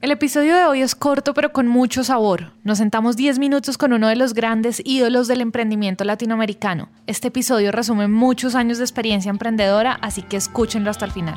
El episodio de hoy es corto pero con mucho sabor. Nos sentamos 10 minutos con uno de los grandes ídolos del emprendimiento latinoamericano. Este episodio resume muchos años de experiencia emprendedora, así que escúchenlo hasta el final.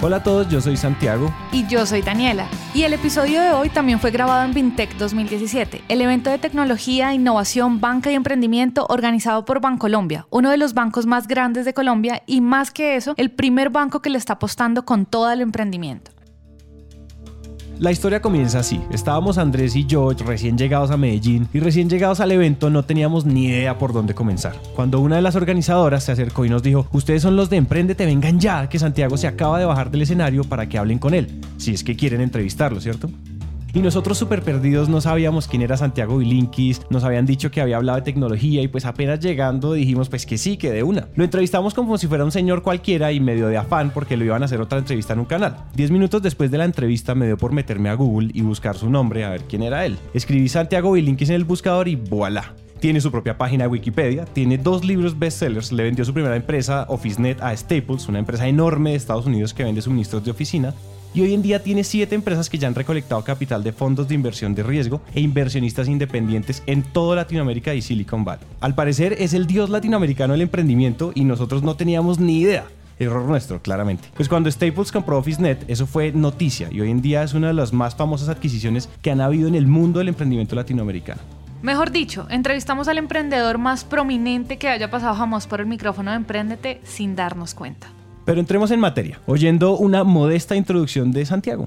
Hola a todos, yo soy Santiago. Y yo soy Daniela. Y el episodio de hoy también fue grabado en Vintech 2017, el evento de tecnología, innovación, banca y emprendimiento organizado por Bancolombia, uno de los bancos más grandes de Colombia y más que eso, el primer banco que le está apostando con todo el emprendimiento. La historia comienza así. Estábamos Andrés y yo recién llegados a Medellín y recién llegados al evento no teníamos ni idea por dónde comenzar. Cuando una de las organizadoras se acercó y nos dijo, ustedes son los de Emprendete, vengan ya, que Santiago se acaba de bajar del escenario para que hablen con él, si es que quieren entrevistarlo, ¿cierto? Y nosotros súper perdidos no sabíamos quién era Santiago Vilinkis, nos habían dicho que había hablado de tecnología y pues apenas llegando dijimos pues que sí, que de una. Lo entrevistamos como si fuera un señor cualquiera y medio de afán porque lo iban a hacer otra entrevista en un canal. Diez minutos después de la entrevista me dio por meterme a Google y buscar su nombre a ver quién era él. Escribí Santiago Vilinkis en el buscador y voilà tiene su propia página de Wikipedia, tiene dos libros bestsellers, le vendió su primera empresa, OfficeNet, a Staples, una empresa enorme de Estados Unidos que vende suministros de oficina, y hoy en día tiene siete empresas que ya han recolectado capital de fondos de inversión de riesgo e inversionistas independientes en toda Latinoamérica y Silicon Valley. Al parecer es el dios latinoamericano del emprendimiento y nosotros no teníamos ni idea. Error nuestro, claramente. Pues cuando Staples compró OfficeNet, eso fue noticia y hoy en día es una de las más famosas adquisiciones que han habido en el mundo del emprendimiento latinoamericano. Mejor dicho, entrevistamos al emprendedor más prominente que haya pasado jamás por el micrófono de Emprendete sin darnos cuenta. Pero entremos en materia, oyendo una modesta introducción de Santiago.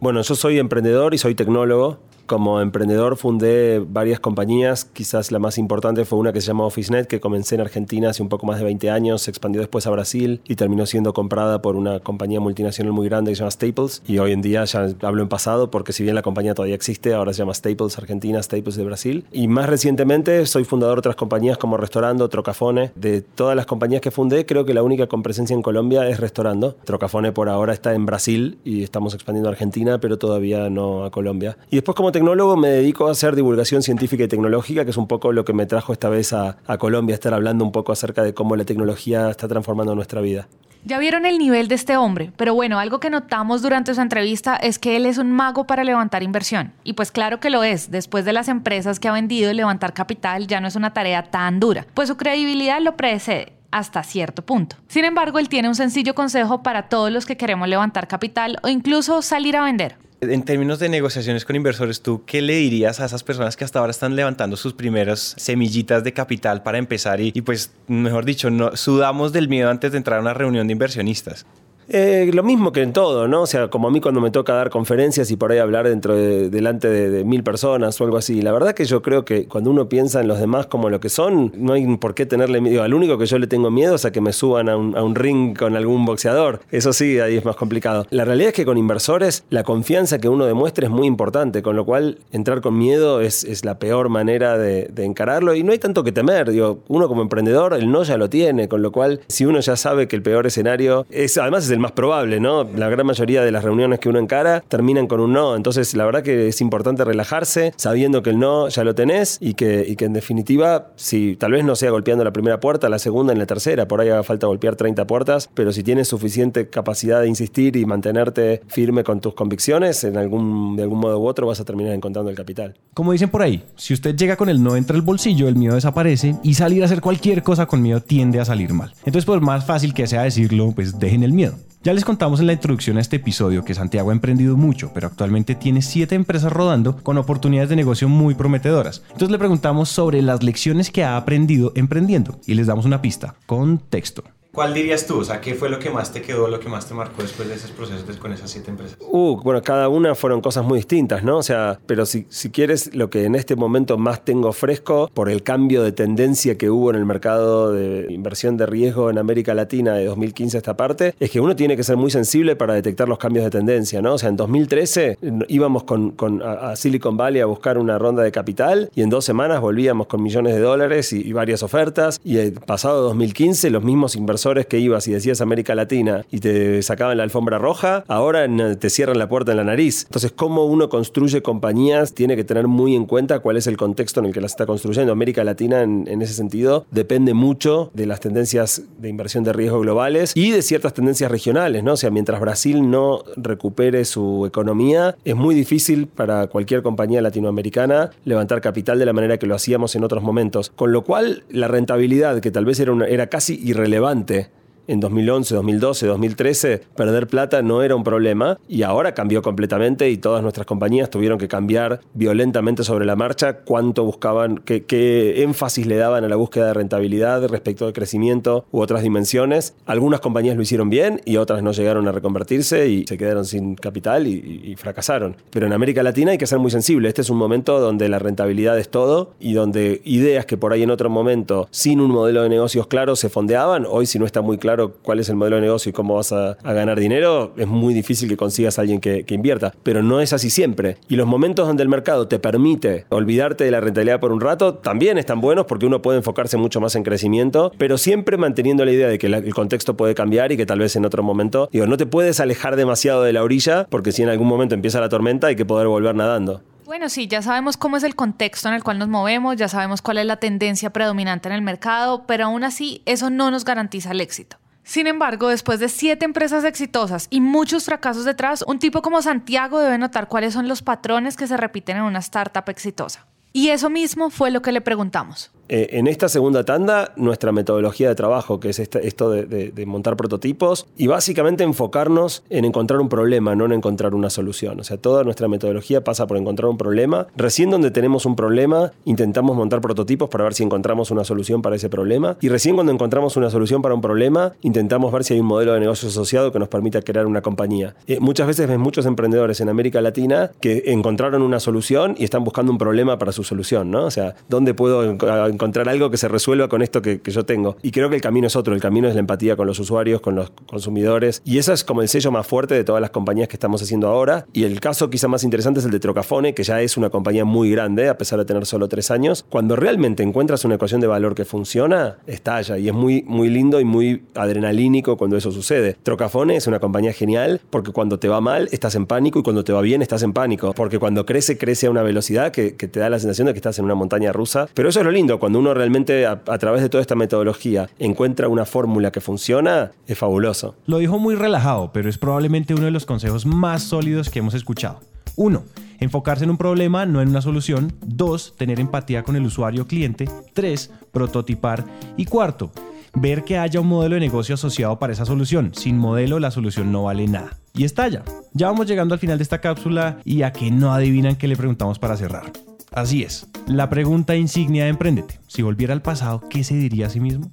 Bueno, yo soy emprendedor y soy tecnólogo. Como emprendedor fundé varias compañías, quizás la más importante fue una que se llama OfficeNet, que comencé en Argentina hace un poco más de 20 años, se expandió después a Brasil y terminó siendo comprada por una compañía multinacional muy grande que se llama Staples. Y hoy en día ya hablo en pasado porque si bien la compañía todavía existe, ahora se llama Staples Argentina, Staples de Brasil. Y más recientemente soy fundador de otras compañías como Restaurando, Trocafone. De todas las compañías que fundé, creo que la única con presencia en Colombia es Restaurando. Trocafone por ahora está en Brasil y estamos expandiendo a Argentina, pero todavía no a Colombia. Y después como tecnólogo me dedico a hacer divulgación científica y tecnológica, que es un poco lo que me trajo esta vez a, Colombia, estar hablando un poco acerca de cómo la tecnología está transformando nuestra vida. Ya vieron el nivel de este hombre, pero bueno, algo que notamos durante su entrevista es que él es un mago para levantar inversión. Y pues claro que lo es, después de las empresas que ha vendido, levantar capital ya no es una tarea tan dura, pues su credibilidad lo precede hasta cierto punto. Sin embargo, él tiene un sencillo consejo para todos los que queremos levantar capital o incluso salir a vender. En términos de negociaciones con inversores, ¿tú qué le dirías a esas personas que hasta ahora están levantando sus primeras semillitas de capital para empezar y, pues, mejor dicho, no, sudamos del miedo antes de entrar a una reunión de inversionistas? Eh, lo mismo que en todo, ¿no? O sea, como a mí cuando me toca dar conferencias y por ahí hablar dentro de, delante de, mil personas o algo así. La verdad que yo creo que cuando uno piensa en los demás como lo que son, no hay por qué tenerle miedo. Al único que yo le tengo miedo es a que me suban a un, ring con algún boxeador. Eso sí, ahí es más complicado. La realidad es que con inversores la confianza que uno demuestre es muy importante, con lo cual entrar con miedo es, es la peor manera de, de, encararlo y no hay tanto que temer. Digo, uno como emprendedor, el no ya lo tiene, con lo cual si uno ya sabe que el peor escenario es, además es el más probable, ¿no? La gran mayoría de las reuniones que uno encara terminan con un no. Entonces, la verdad que es importante relajarse sabiendo que el no ya lo tenés y que, y que en definitiva, si tal vez no sea golpeando la primera puerta, la segunda en la tercera, por ahí haga falta golpear 30 puertas, pero si tienes suficiente capacidad de insistir y mantenerte firme con tus convicciones, en algún, de algún modo u otro vas a terminar encontrando el capital. Como dicen por ahí, si usted llega con el no entre el bolsillo, el miedo desaparece y salir a hacer cualquier cosa con miedo tiende a salir mal. Entonces, por más fácil que sea decirlo, pues dejen el miedo. Ya les contamos en la introducción a este episodio que Santiago ha emprendido mucho, pero actualmente tiene siete empresas rodando con oportunidades de negocio muy prometedoras. Entonces le preguntamos sobre las lecciones que ha aprendido emprendiendo y les damos una pista, contexto. ¿Cuál dirías tú? O sea, ¿qué fue lo que más te quedó, lo que más te marcó después de esos procesos con esas siete empresas? Uh, bueno, cada una fueron cosas muy distintas, ¿no? O sea, pero si, si quieres, lo que en este momento más tengo fresco por el cambio de tendencia que hubo en el mercado de inversión de riesgo en América Latina de 2015 a esta parte, es que uno tiene que ser muy sensible para detectar los cambios de tendencia, ¿no? O sea, en 2013 íbamos con, a, Silicon Valley a buscar una ronda de capital y en dos semanas volvíamos con millones de dólares y, y varias ofertas y el pasado 2015 los mismos inversores que ibas y decías América Latina y te sacaban la alfombra roja, ahora te cierran la puerta en la nariz. Entonces, cómo uno construye compañías tiene que tener muy en cuenta cuál es el contexto en el que las está construyendo. América Latina, en, ese sentido, depende mucho de las tendencias de inversión de riesgo globales y de ciertas tendencias regionales, ¿no? O sea, mientras Brasil no recupere su economía, es muy difícil para cualquier compañía latinoamericana levantar capital de la manera que lo hacíamos en otros momentos. Con lo cual, la rentabilidad, que tal vez era, era casi irrelevante gente en 2011, 2012, 2013, perder plata no era un problema y ahora cambió completamente y todas nuestras compañías tuvieron que cambiar violentamente sobre la marcha cuánto buscaban, qué, énfasis le daban a la búsqueda de rentabilidad respecto de crecimiento u otras dimensiones. Algunas compañías lo hicieron bien y otras no llegaron a reconvertirse y se quedaron sin capital y, y fracasaron. Pero en América Latina hay que ser muy sensible. Este es un momento donde la rentabilidad es todo y donde ideas que por ahí en otro momento, sin un modelo de negocios claro, se fondeaban, hoy si no está muy claro cuál es el modelo de negocio y cómo vas a, ganar dinero, es muy difícil que consigas a alguien que, invierta. Pero no es así siempre. Y los momentos donde el mercado te permite olvidarte de la rentabilidad por un rato, también están buenos porque uno puede enfocarse mucho más en crecimiento, pero siempre manteniendo la idea de que el contexto puede cambiar y que tal vez en otro momento, digo, no te puedes alejar demasiado de la orilla porque si en algún momento empieza la tormenta hay que poder volver nadando. Bueno, sí, ya sabemos cómo es el contexto en el cual nos movemos, ya sabemos cuál es la tendencia predominante en el mercado, pero aún así eso no nos garantiza el éxito. Sin embargo, después de siete empresas exitosas y muchos fracasos detrás, un tipo como Santiago debe notar cuáles son los patrones que se repiten en una startup exitosa. Y eso mismo fue lo que le preguntamos. Eh, en esta segunda tanda, nuestra metodología de trabajo, que es esto de, montar prototipos, y básicamente enfocarnos en encontrar un problema, no en encontrar una solución. O sea, toda nuestra metodología pasa por encontrar un problema. Recién donde tenemos un problema, intentamos montar prototipos para ver si encontramos una solución para ese problema. Y recién cuando encontramos una solución para un problema, intentamos ver si hay un modelo de negocio asociado que nos permita crear una compañía. Eh, muchas veces ves muchos emprendedores en América Latina que encontraron una solución y están buscando un problema para su solución, ¿no? O sea, ¿dónde puedo encontrar algo que se resuelva con esto que, yo tengo. Y creo que el camino es otro, el camino es la empatía con los usuarios, con los consumidores. Y eso es como el sello más fuerte de todas las compañías que estamos haciendo ahora. Y el caso quizá más interesante es el de Trocafone, que ya es una compañía muy grande, a pesar de tener solo tres años. Cuando realmente encuentras una ecuación de valor que funciona, estalla. Y es muy, muy lindo y muy adrenalínico cuando eso sucede. Trocafone es una compañía genial porque cuando te va mal estás en pánico y cuando te va bien estás en pánico. Porque cuando crece, crece a una velocidad que, que te da la sensación de que estás en una montaña rusa. Pero eso es lo lindo, cuando uno realmente a, través de toda esta metodología encuentra una fórmula que funciona, es fabuloso. Lo dijo muy relajado, pero es probablemente uno de los consejos más sólidos que hemos escuchado. Uno, enfocarse en un problema, no en una solución. Dos, tener empatía con el usuario cliente. Tres, prototipar. Y cuarto, ver que haya un modelo de negocio asociado para esa solución. Sin modelo, la solución no vale nada. Y estalla. Ya vamos llegando al final de esta cápsula y a que no adivinan qué le preguntamos para cerrar. Así es, la pregunta insignia de Emprendete. Si volviera al pasado, ¿qué se diría a sí mismo?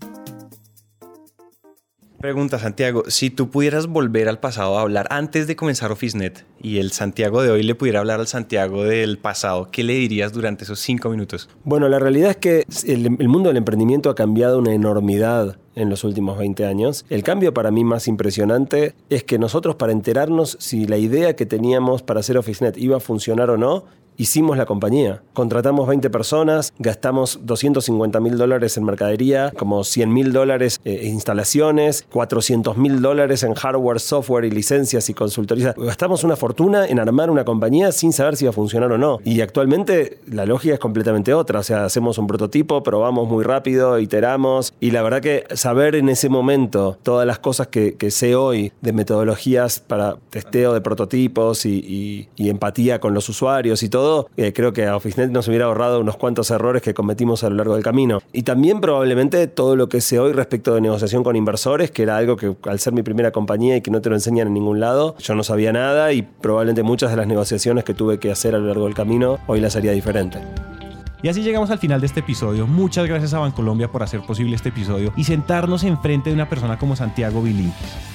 Pregunta Santiago, si tú pudieras volver al pasado a hablar antes de comenzar OfficeNet y el Santiago de hoy le pudiera hablar al Santiago del pasado, ¿qué le dirías durante esos cinco minutos? Bueno, la realidad es que el, el mundo del emprendimiento ha cambiado una enormidad en los últimos 20 años. El cambio para mí más impresionante es que nosotros para enterarnos si la idea que teníamos para hacer OfficeNet iba a funcionar o no, hicimos la compañía. Contratamos 20 personas, gastamos 250 mil dólares en mercadería, como 100 mil dólares en instalaciones, 400 mil dólares en hardware, software y licencias y consultoría. Gastamos una fortuna en armar una compañía sin saber si iba a funcionar o no. Y actualmente la lógica es completamente otra. O sea, hacemos un prototipo, probamos muy rápido, iteramos. Y la verdad que saber en ese momento todas las cosas que, sé hoy de metodologías para testeo de prototipos y empatía con los usuarios y todo, eh, creo que a OfficeNet nos hubiera ahorrado unos cuantos errores que cometimos a lo largo del camino. Y también probablemente todo lo que sé hoy respecto de negociación con inversores, que era algo que al ser mi primera compañía y que no te lo enseñan en ningún lado, yo no sabía nada y probablemente muchas de las negociaciones que tuve que hacer a lo largo del camino hoy las haría diferente. Y así llegamos al final de este episodio. Muchas gracias a Bancolombia por hacer posible este episodio y sentarnos enfrente de una persona como Santiago Bilinkis.